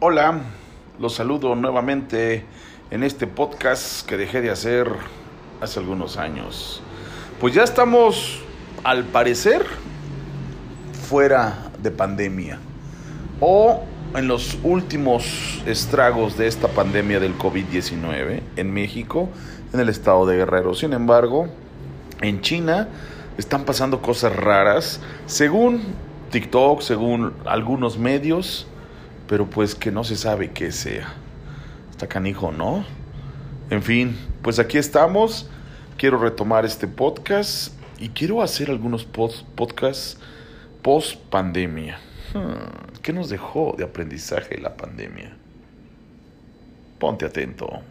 Hola, los saludo nuevamente en este podcast que dejé de hacer hace algunos años. Pues ya estamos, al parecer, fuera de pandemia o en los últimos estragos de esta pandemia del COVID-19 en México, en el estado de Guerrero. Sin embargo, en China están pasando cosas raras, según TikTok, según algunos medios, pero pues que no se sabe qué sea. Está canijo, ¿no? En fin, pues aquí estamos. Quiero retomar este podcast y quiero hacer algunos podcasts post pandemia. Hmm, ¿Qué nos dejó de aprendizaje la pandemia? Ponte atento.